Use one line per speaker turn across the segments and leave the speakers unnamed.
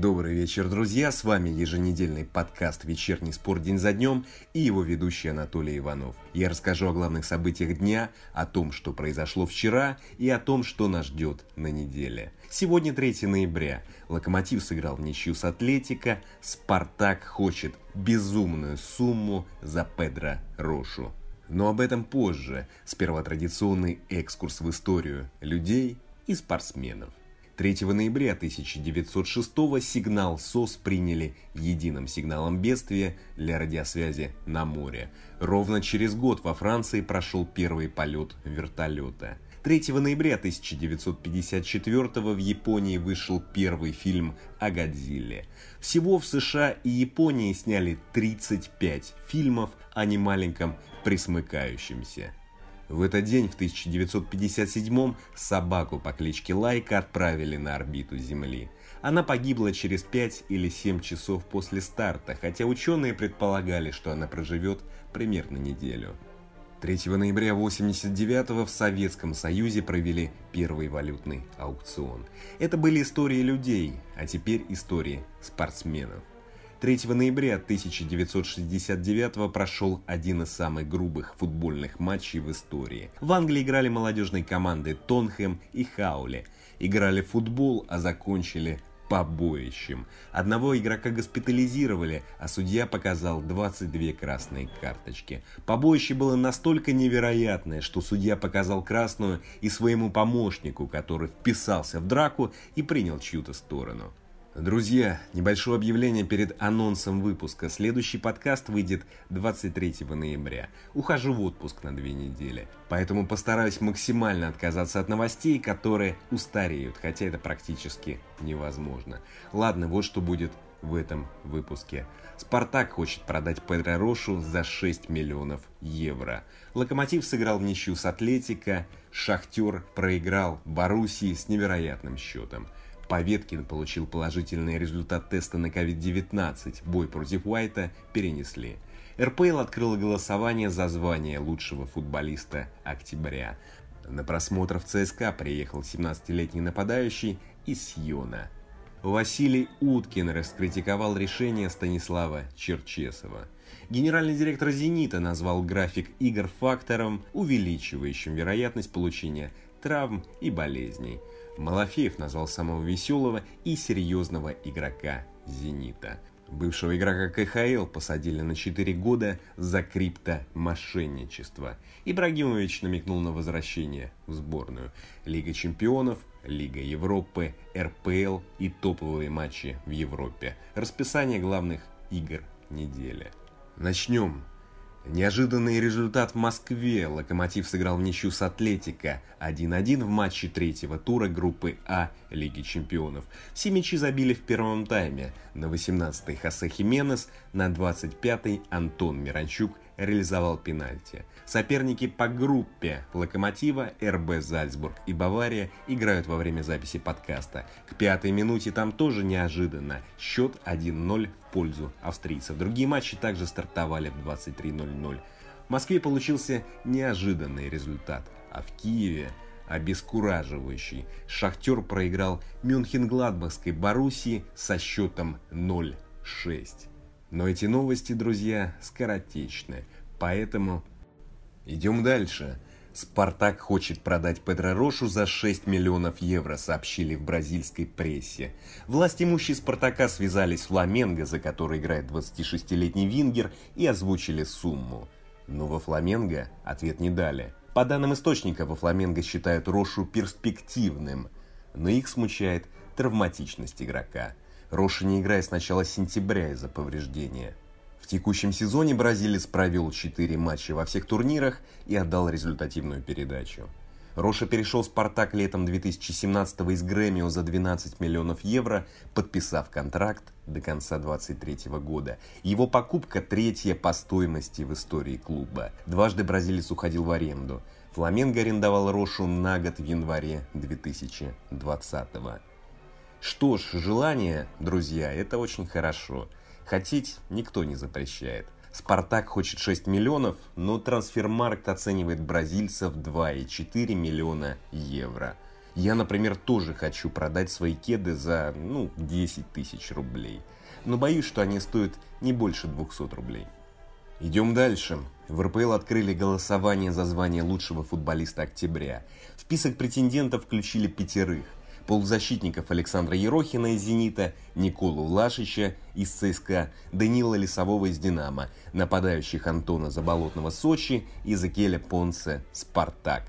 Добрый вечер, друзья! С вами еженедельный подкаст «Вечерний спорт день за днем» и его ведущий Анатолий Иванов. Я расскажу о главных событиях дня, о том, что произошло вчера и о том, что нас ждет на неделе. Сегодня 3 ноября. Локомотив сыграл в ничью с Атлетика. Спартак хочет безумную сумму за Педро Рошу. Но об этом позже. Сперва традиционный экскурс в историю людей и спортсменов. 3 ноября 1906 сигнал СОС приняли единым сигналом бедствия для радиосвязи на море. Ровно через год во Франции прошел первый полет вертолета. 3 ноября 1954 в Японии вышел первый фильм о Годзилле. Всего в США и Японии сняли 35 фильмов о немаленьком присмыкающемся. В этот день, в 1957-м, собаку по кличке Лайка отправили на орбиту Земли. Она погибла через 5 или 7 часов после старта, хотя ученые предполагали, что она проживет примерно неделю. 3 ноября 1989 в Советском Союзе провели первый валютный аукцион. Это были истории людей, а теперь истории спортсменов. 3 ноября 1969 прошел один из самых грубых футбольных матчей в истории. В Англии играли молодежные команды Тонхэм и Хаули. Играли в футбол, а закончили побоищем. Одного игрока госпитализировали, а судья показал 22 красные карточки. Побоище было настолько невероятное, что судья показал красную и своему помощнику, который вписался в драку и принял чью-то сторону. Друзья, небольшое объявление перед анонсом выпуска. Следующий подкаст выйдет 23 ноября. Ухожу в отпуск на две недели. Поэтому постараюсь максимально отказаться от новостей, которые устареют, хотя это практически невозможно. Ладно, вот что будет в этом выпуске. Спартак хочет продать Педро Рошу за 6 миллионов евро. Локомотив сыграл в ничью с Атлетика. Шахтер проиграл Боруссии с невероятным счетом. Поветкин получил положительный результат теста на COVID-19. Бой против Уайта перенесли. РПЛ открыла голосование за звание лучшего футболиста октября. На просмотр в ЦСКА приехал 17-летний нападающий из Сьона. Василий Уткин раскритиковал решение Станислава Черчесова. Генеральный директор «Зенита» назвал график игр фактором, увеличивающим вероятность получения травм и болезней. Малафеев назвал самого веселого и серьезного игрока «Зенита». Бывшего игрока КХЛ посадили на 4 года за криптомошенничество. Ибрагимович намекнул на возвращение в сборную. Лига чемпионов, Лига Европы, РПЛ и топовые матчи в Европе. Расписание главных игр недели. Начнем Неожиданный результат в Москве. Локомотив сыграл в ничью с Атлетика 1-1 в матче третьего тура группы А Лиги Чемпионов. Все мячи забили в первом тайме. На 18-й Хосе Хименес, на 25-й Антон Миранчук реализовал пенальти. Соперники по группе Локомотива, РБ Зальцбург и Бавария играют во время записи подкаста. К пятой минуте там тоже неожиданно. Счет 1-0 в пользу австрийцев. Другие матчи также стартовали в 23.00. В Москве получился неожиданный результат, а в Киеве обескураживающий. Шахтер проиграл Мюнхен-Гладбахской Боруссии со счетом 0-6. Но эти новости, друзья, скоротечны, поэтому Идем дальше. «Спартак» хочет продать Педро Рошу за 6 миллионов евро, сообщили в бразильской прессе. Власть имущие «Спартака» связались с «Фламенго», за который играет 26-летний Вингер, и озвучили сумму. Но во «Фламенго» ответ не дали. По данным источника, во «Фламенго» считают Рошу перспективным, но их смущает травматичность игрока. Роша не играет с начала сентября из-за повреждения. В текущем сезоне бразилец провел 4 матча во всех турнирах и отдал результативную передачу. Роша перешел в «Спартак» летом 2017 из Грэмио за 12 миллионов евро, подписав контракт до конца 2023 года. Его покупка третья по стоимости в истории клуба. Дважды бразилец уходил в аренду. Фламенго арендовал Рошу на год в январе 2020 -го. Что ж, желание, друзья, это очень хорошо. Хотеть никто не запрещает. Спартак хочет 6 миллионов, но трансфермаркт оценивает бразильцев 2,4 миллиона евро. Я, например, тоже хочу продать свои кеды за, ну, 10 тысяч рублей. Но боюсь, что они стоят не больше 200 рублей. Идем дальше. В РПЛ открыли голосование за звание лучшего футболиста октября. В список претендентов включили пятерых. Полузащитников Александра Ерохина из «Зенита», Николу Лашича из ЦСКА, Данила Лесового из «Динамо», нападающих Антона Заболотного Сочи и Закеля Понце «Спартак».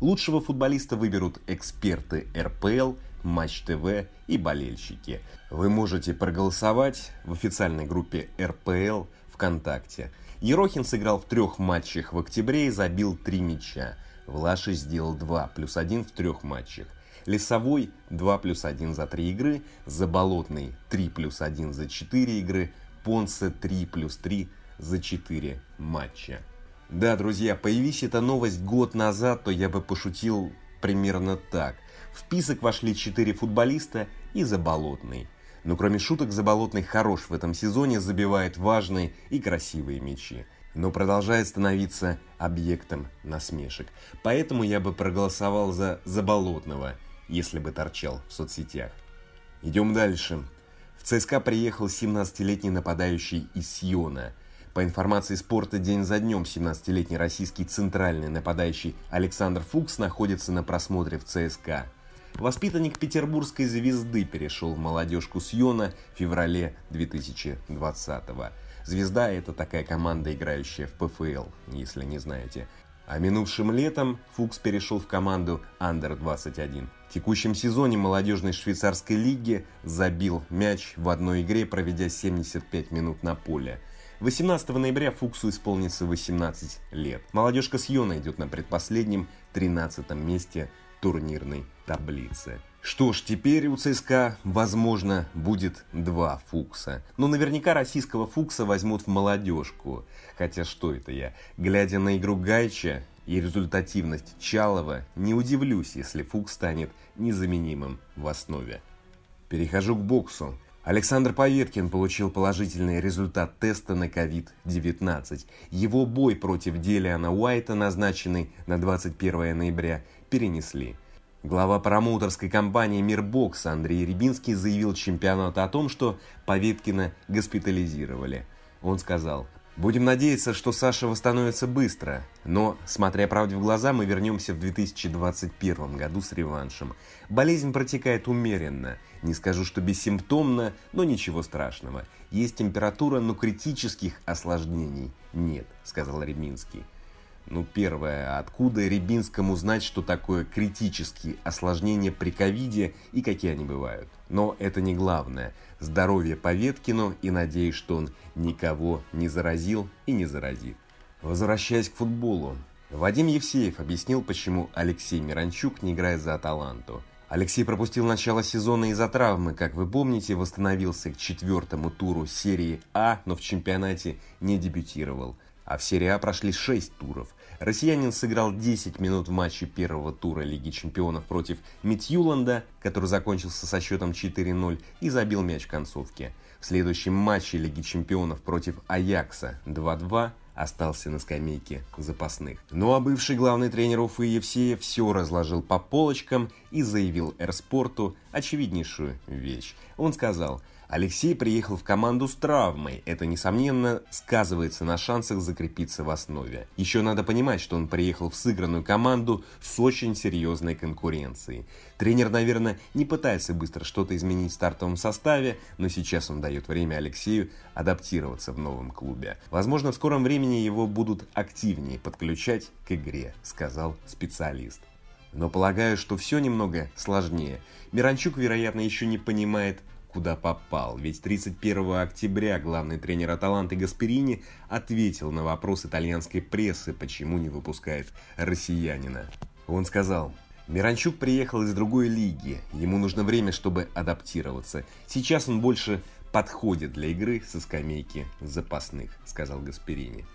Лучшего футболиста выберут эксперты РПЛ, Матч ТВ и болельщики. Вы можете проголосовать в официальной группе РПЛ ВКонтакте. Ерохин сыграл в трех матчах в октябре и забил три мяча. Влаши сделал 2 плюс 1 в трех матчах. Лесовой 2 плюс 1 за 3 игры, Заболотный 3 плюс 1 за 4 игры, Понце 3 плюс 3 за 4 матча. Да, друзья, появись эта новость год назад, то я бы пошутил примерно так. В список вошли 4 футболиста и Заболотный. Но кроме шуток, Заболотный хорош в этом сезоне, забивает важные и красивые мячи. Но продолжает становиться объектом насмешек. Поэтому я бы проголосовал за Заболотного, если бы торчал в соцсетях. Идем дальше. В ЦСКА приехал 17-летний нападающий из Сиона. По информации спорта, день за днем 17-летний российский центральный нападающий Александр Фукс находится на просмотре в ЦСКА. Воспитанник петербургской звезды перешел в молодежку Сьона в феврале 2020 -го. Звезда – это такая команда, играющая в ПФЛ, если не знаете. А минувшим летом Фукс перешел в команду Under-21. В текущем сезоне молодежной швейцарской лиги забил мяч в одной игре, проведя 75 минут на поле. 18 ноября Фуксу исполнится 18 лет. Молодежка с Йона идет на предпоследнем 13 месте турнирной таблицы. Что ж, теперь у ЦСКА, возможно, будет два Фукса. Но наверняка российского Фукса возьмут в молодежку. Хотя что это я? Глядя на игру Гайча и результативность Чалова, не удивлюсь, если Фукс станет незаменимым в основе. Перехожу к боксу. Александр Поветкин получил положительный результат теста на COVID-19. Его бой против Делиана Уайта, назначенный на 21 ноября, перенесли. Глава промоутерской компании «Мир бокса» Андрей Рябинский заявил чемпионату о том, что Поветкина госпитализировали. Он сказал, Будем надеяться, что Саша восстановится быстро, но, смотря правде в глаза, мы вернемся в 2021 году с реваншем. Болезнь протекает умеренно, не скажу, что бессимптомно, но ничего страшного. Есть температура, но критических осложнений нет, сказал Реминский. Ну, первое, откуда Рябинскому знать, что такое критические осложнения при ковиде и какие они бывают? Но это не главное. Здоровье Поветкину и надеюсь, что он никого не заразил и не заразит. Возвращаясь к футболу. Вадим Евсеев объяснил, почему Алексей Миранчук не играет за Аталанту. Алексей пропустил начало сезона из-за травмы, как вы помните, восстановился к четвертому туру серии А, но в чемпионате не дебютировал. А в серии А прошли 6 туров. Россиянин сыграл 10 минут в матче первого тура Лиги Чемпионов против Митьюланда, который закончился со счетом 4-0, и забил мяч в концовке. В следующем матче Лиги Чемпионов против Аякса 2-2 остался на скамейке запасных. Ну а бывший главный тренер Уфы Евсеев все разложил по полочкам и заявил Эрспорту очевиднейшую вещь. Он сказал, Алексей приехал в команду с травмой. Это, несомненно, сказывается на шансах закрепиться в основе. Еще надо понимать, что он приехал в сыгранную команду с очень серьезной конкуренцией. Тренер, наверное, не пытается быстро что-то изменить в стартовом составе, но сейчас он дает время Алексею адаптироваться в новом клубе. Возможно, в скором времени его будут активнее подключать к игре, сказал специалист. Но полагаю, что все немного сложнее. Миранчук, вероятно, еще не понимает, куда попал, ведь 31 октября главный тренер Аталанты Гасперини ответил на вопрос итальянской прессы, почему не выпускает россиянина. Он сказал, Миранчук приехал из другой лиги, ему нужно время, чтобы адаптироваться. Сейчас он больше подходит для игры со скамейки запасных, сказал Гасперини.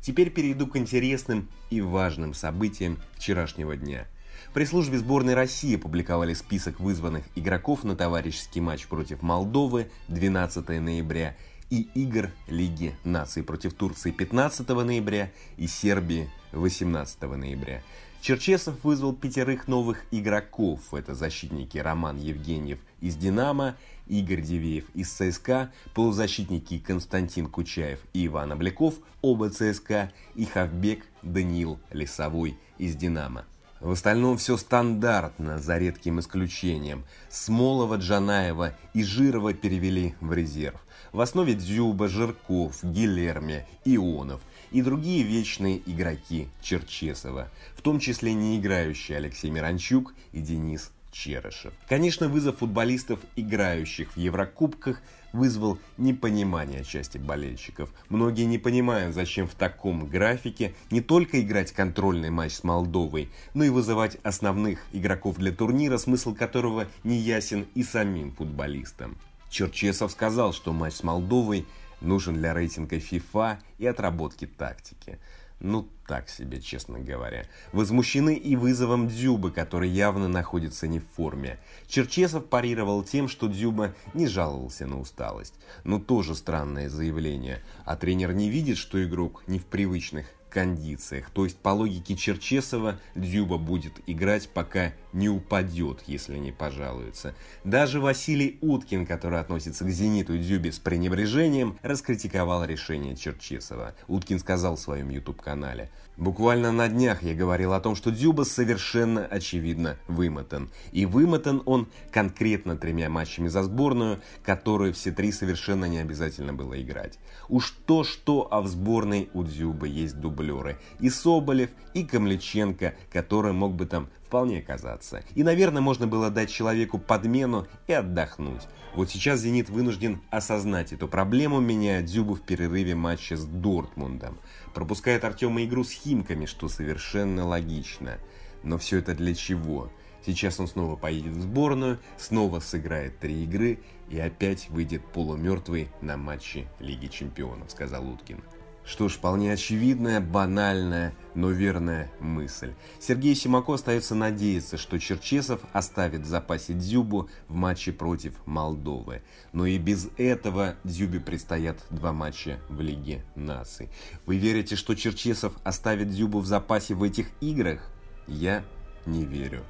Теперь перейду к интересным и важным событиям вчерашнего дня – при службе сборной России опубликовали список вызванных игроков на товарищеский матч против Молдовы 12 ноября и игр Лиги наций против Турции 15 ноября и Сербии 18 ноября. Черчесов вызвал пятерых новых игроков. Это защитники Роман Евгеньев из «Динамо», Игорь Дивеев из ЦСКА, полузащитники Константин Кучаев и Иван Обляков, оба ЦСКА, и Хавбек Даниил Лесовой из «Динамо». В остальном все стандартно, за редким исключением. Смолова, Джанаева и Жирова перевели в резерв. В основе Дзюба, Жирков, Гилерме, Ионов и другие вечные игроки Черчесова, в том числе не играющие Алексей Миранчук и Денис Черышев. Конечно, вызов футболистов, играющих в Еврокубках, вызвал непонимание части болельщиков. Многие не понимают, зачем в таком графике не только играть контрольный матч с Молдовой, но и вызывать основных игроков для турнира, смысл которого не ясен и самим футболистам. Черчесов сказал, что матч с Молдовой нужен для рейтинга FIFA и отработки тактики. Ну, так себе, честно говоря. Возмущены и вызовом Дзюбы, который явно находится не в форме. Черчесов парировал тем, что Дзюба не жаловался на усталость. Ну, тоже странное заявление. А тренер не видит, что игрок не в привычных кондициях. То есть, по логике Черчесова, Дзюба будет играть, пока не упадет, если не пожалуется. Даже Василий Уткин, который относится к «Зениту» Дзюбе с пренебрежением, раскритиковал решение Черчесова. Уткин сказал в своем YouTube-канале, Буквально на днях я говорил о том, что Дзюба совершенно очевидно вымотан. И вымотан он конкретно тремя матчами за сборную, которые все три совершенно не обязательно было играть. Уж то-что, а в сборной у Дзюбы есть дублеры. И Соболев, и Камличенко, который мог бы там вполне казаться. И, наверное, можно было дать человеку подмену и отдохнуть. Вот сейчас «Зенит» вынужден осознать эту проблему, меняя Дзюбу в перерыве матча с Дортмундом. Пропускает Артема игру с Химками, что совершенно логично. Но все это для чего? Сейчас он снова поедет в сборную, снова сыграет три игры и опять выйдет полумертвый на матче Лиги Чемпионов, сказал Уткин. Что ж, вполне очевидная, банальная, но верная мысль. Сергею Симако остается надеяться, что Черчесов оставит в запасе Дзюбу в матче против Молдовы. Но и без этого Дзюбе предстоят два матча в Лиге наций. Вы верите, что Черчесов оставит Дзюбу в запасе в этих играх? Я не верю.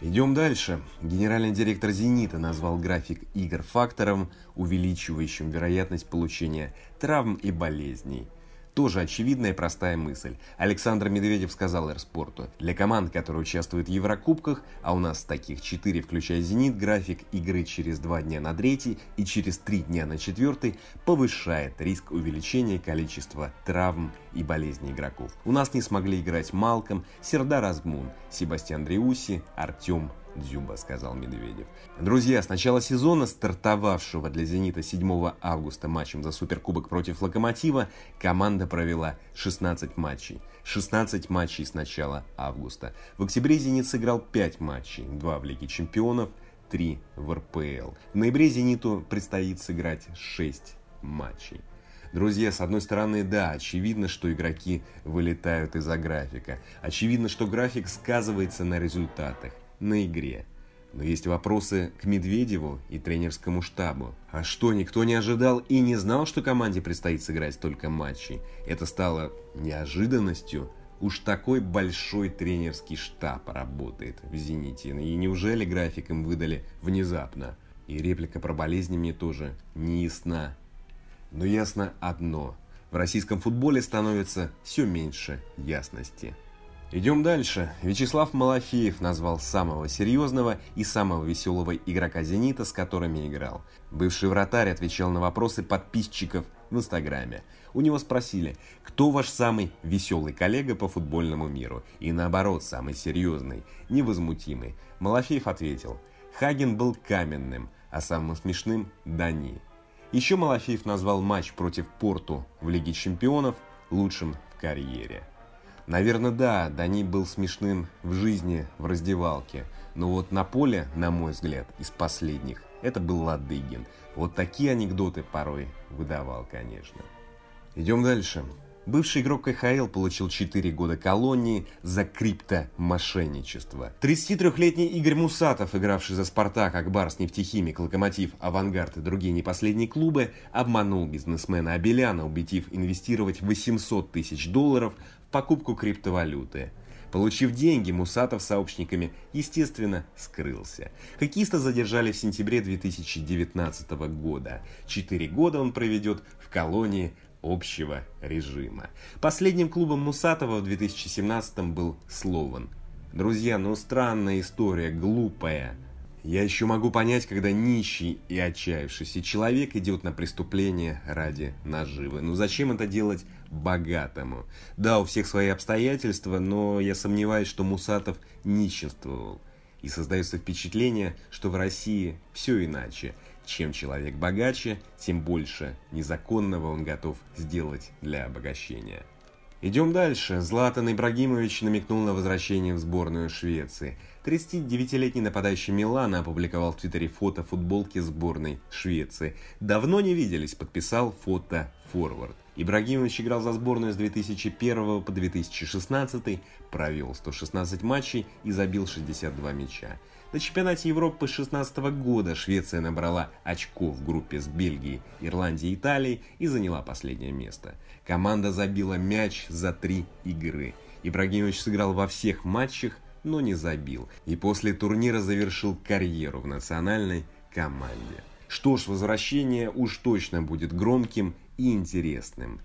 Идем дальше. Генеральный директор «Зенита» назвал график игр фактором, увеличивающим вероятность получения травм и болезней – тоже очевидная и простая мысль. Александр Медведев сказал Эрспорту, для команд, которые участвуют в Еврокубках, а у нас таких 4, включая «Зенит», график игры через 2 дня на третий и через 3 дня на четвертый повышает риск увеличения количества травм и болезней игроков. У нас не смогли играть Малком, Сердар Азмун, Себастьян Дриуси, Артем Дзюба, сказал Медведев. Друзья, с начала сезона, стартовавшего для «Зенита» 7 августа матчем за Суперкубок против «Локомотива», команда провела 16 матчей. 16 матчей с начала августа. В октябре «Зенит» сыграл 5 матчей, 2 в Лиге чемпионов, 3 в РПЛ. В ноябре «Зениту» предстоит сыграть 6 матчей. Друзья, с одной стороны, да, очевидно, что игроки вылетают из-за графика. Очевидно, что график сказывается на результатах на игре. Но есть вопросы к Медведеву и тренерскому штабу. А что, никто не ожидал и не знал, что команде предстоит сыграть столько матчей? Это стало неожиданностью? Уж такой большой тренерский штаб работает в «Зените». И неужели график им выдали внезапно? И реплика про болезни мне тоже не ясна. Но ясно одно. В российском футболе становится все меньше ясности. Идем дальше. Вячеслав Малафеев назвал самого серьезного и самого веселого игрока «Зенита», с которыми играл. Бывший вратарь отвечал на вопросы подписчиков в Инстаграме. У него спросили, кто ваш самый веселый коллега по футбольному миру? И наоборот, самый серьезный, невозмутимый. Малафеев ответил, Хаген был каменным, а самым смешным – Дани. Еще Малафеев назвал матч против Порту в Лиге чемпионов лучшим в карьере. Наверное, да, Дани был смешным в жизни, в раздевалке. Но вот на поле, на мой взгляд, из последних, это был Ладыгин. Вот такие анекдоты порой выдавал, конечно. Идем дальше. Бывший игрок КХЛ получил 4 года колонии за криптомошенничество. 33-летний Игорь Мусатов, игравший за «Спартак», Акбарс, Нефтехимик, Локомотив, Авангард и другие непоследние клубы, обманул бизнесмена Абеляна, убедив инвестировать 800 тысяч долларов покупку криптовалюты. Получив деньги, Мусатов сообщниками, естественно, скрылся. Хоккеиста задержали в сентябре 2019 года. Четыре года он проведет в колонии общего режима. Последним клубом Мусатова в 2017 был Слован. Друзья, ну странная история, глупая. Я еще могу понять, когда нищий и отчаявшийся человек идет на преступление ради наживы. Ну зачем это делать богатому? Да, у всех свои обстоятельства, но я сомневаюсь, что Мусатов нищенствовал. И создается впечатление, что в России все иначе. Чем человек богаче, тем больше незаконного он готов сделать для обогащения. Идем дальше. Златан Ибрагимович намекнул на возвращение в сборную Швеции. 39-летний нападающий Милана опубликовал в Твиттере фото футболки сборной Швеции. «Давно не виделись», подписал фото форвард. Ибрагимович играл за сборную с 2001 по 2016, провел 116 матчей и забил 62 мяча. На чемпионате Европы 2016 года Швеция набрала очков в группе с Бельгией, Ирландией и Италией и заняла последнее место. Команда забила мяч за три игры. Ибрагимович сыграл во всех матчах, но не забил. И после турнира завершил карьеру в национальной команде. Что ж, возвращение уж точно будет громким и интересным.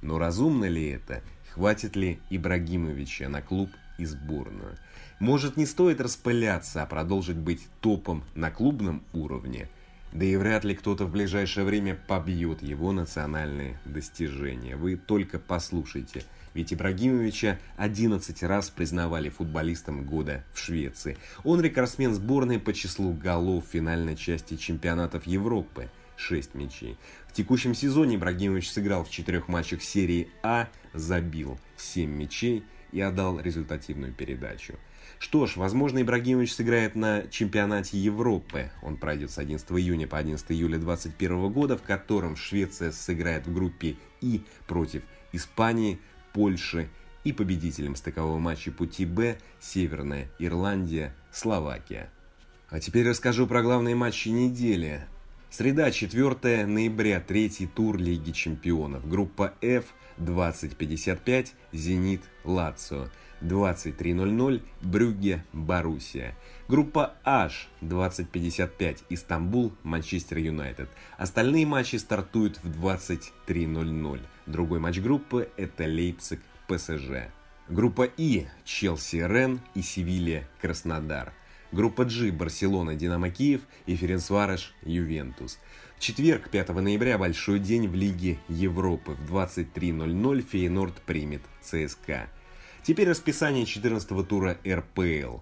Но разумно ли это? Хватит ли Ибрагимовича на клуб и сборную? Может не стоит распыляться, а продолжить быть топом на клубном уровне? Да и вряд ли кто-то в ближайшее время побьет его национальные достижения. Вы только послушайте. Ведь Ибрагимовича 11 раз признавали футболистом года в Швеции. Он рекордсмен сборной по числу голов в финальной части чемпионатов Европы. 6 мячей. В текущем сезоне Ибрагимович сыграл в четырех матчах серии А, забил 7 мячей и отдал результативную передачу. Что ж, возможно, Ибрагимович сыграет на чемпионате Европы. Он пройдет с 11 июня по 11 июля 2021 года, в котором Швеция сыграет в группе И против Испании, Польши и победителем стыкового матча пути Б Северная Ирландия, Словакия. А теперь расскажу про главные матчи недели. Среда, 4 ноября, третий тур Лиги Чемпионов. Группа F, 20.55, Зенит, Лацио. 23.00 Брюгге, Боруссия. Группа H 20.55 Истанбул, Манчестер Юнайтед. Остальные матчи стартуют в 23.00. Другой матч группы это Лейпциг, ПСЖ. Группа И Челси, Рен и Севилья, Краснодар. Группа G Барселона, Динамо Киев и Ференцвареш, Ювентус. В четверг, 5 ноября, большой день в Лиге Европы. В 23.00 Фейнорд примет ЦСКА. Теперь расписание 14 тура РПЛ.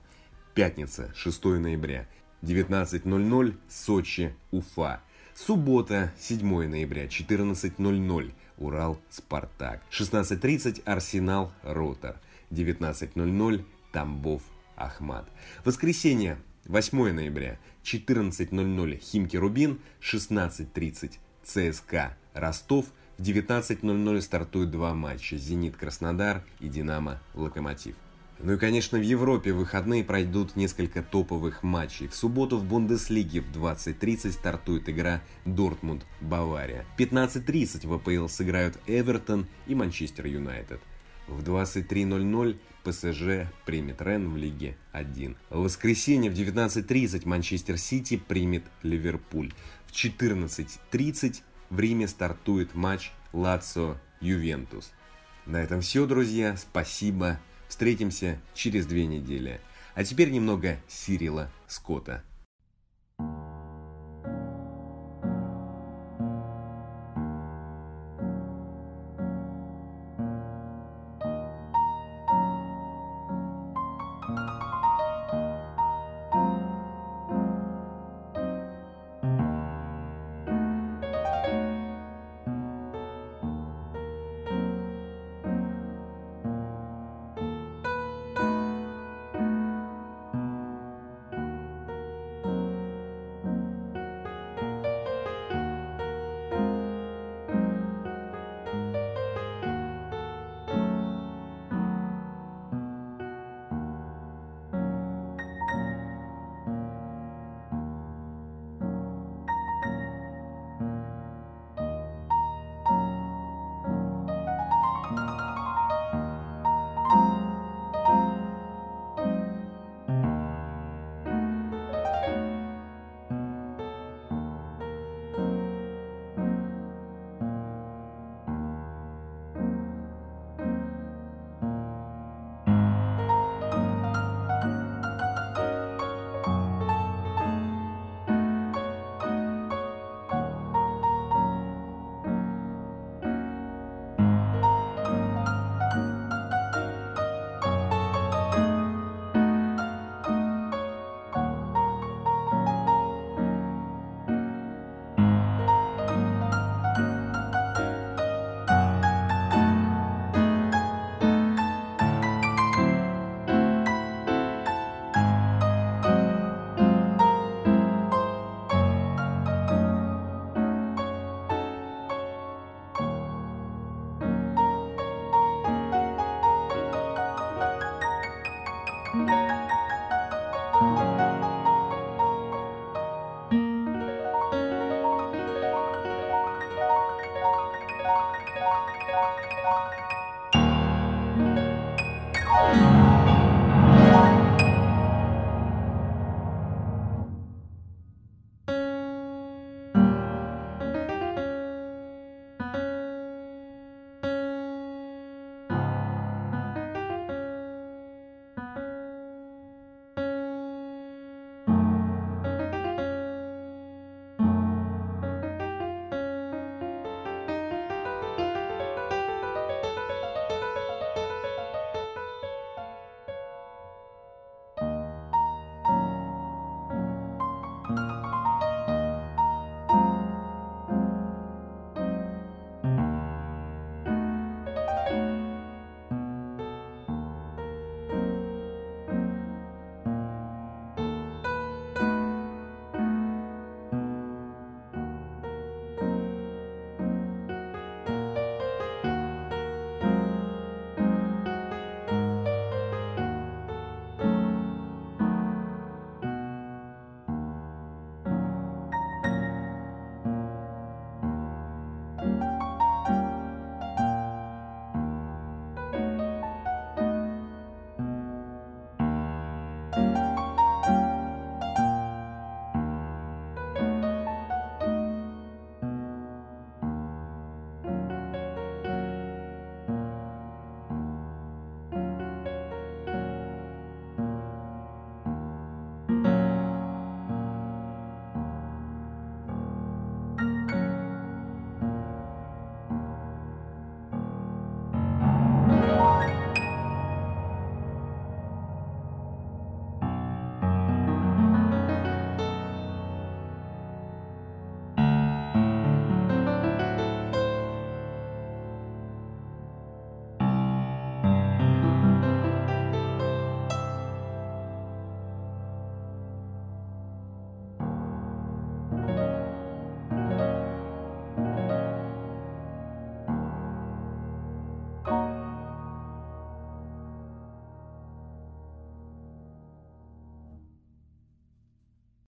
Пятница, 6 ноября. 19.00 Сочи, Уфа. Суббота, 7 ноября, 14.00 Урал, Спартак. 16.30 Арсенал, Ротор. 19.00 Тамбов, Ахмат. Воскресенье, 8 ноября, 14.00 Химки, Рубин. 16.30 ЦСКА, Ростов. В 19.00 стартуют два матча «Зенит-Краснодар» и «Динамо-Локомотив». Ну и, конечно, в Европе выходные пройдут несколько топовых матчей. В субботу в Бундеслиге в 20.30 стартует игра Дортмунд-Бавария. В 15.30 в АПЛ сыграют Эвертон и Манчестер Юнайтед. В 23.00 ПСЖ примет Рен в Лиге 1. В воскресенье в 19.30 Манчестер Сити примет Ливерпуль. В 14.30 в Риме стартует матч Лацио-Ювентус. На этом все, друзья. Спасибо. Встретимся через две недели. А теперь немного Сирила Скотта.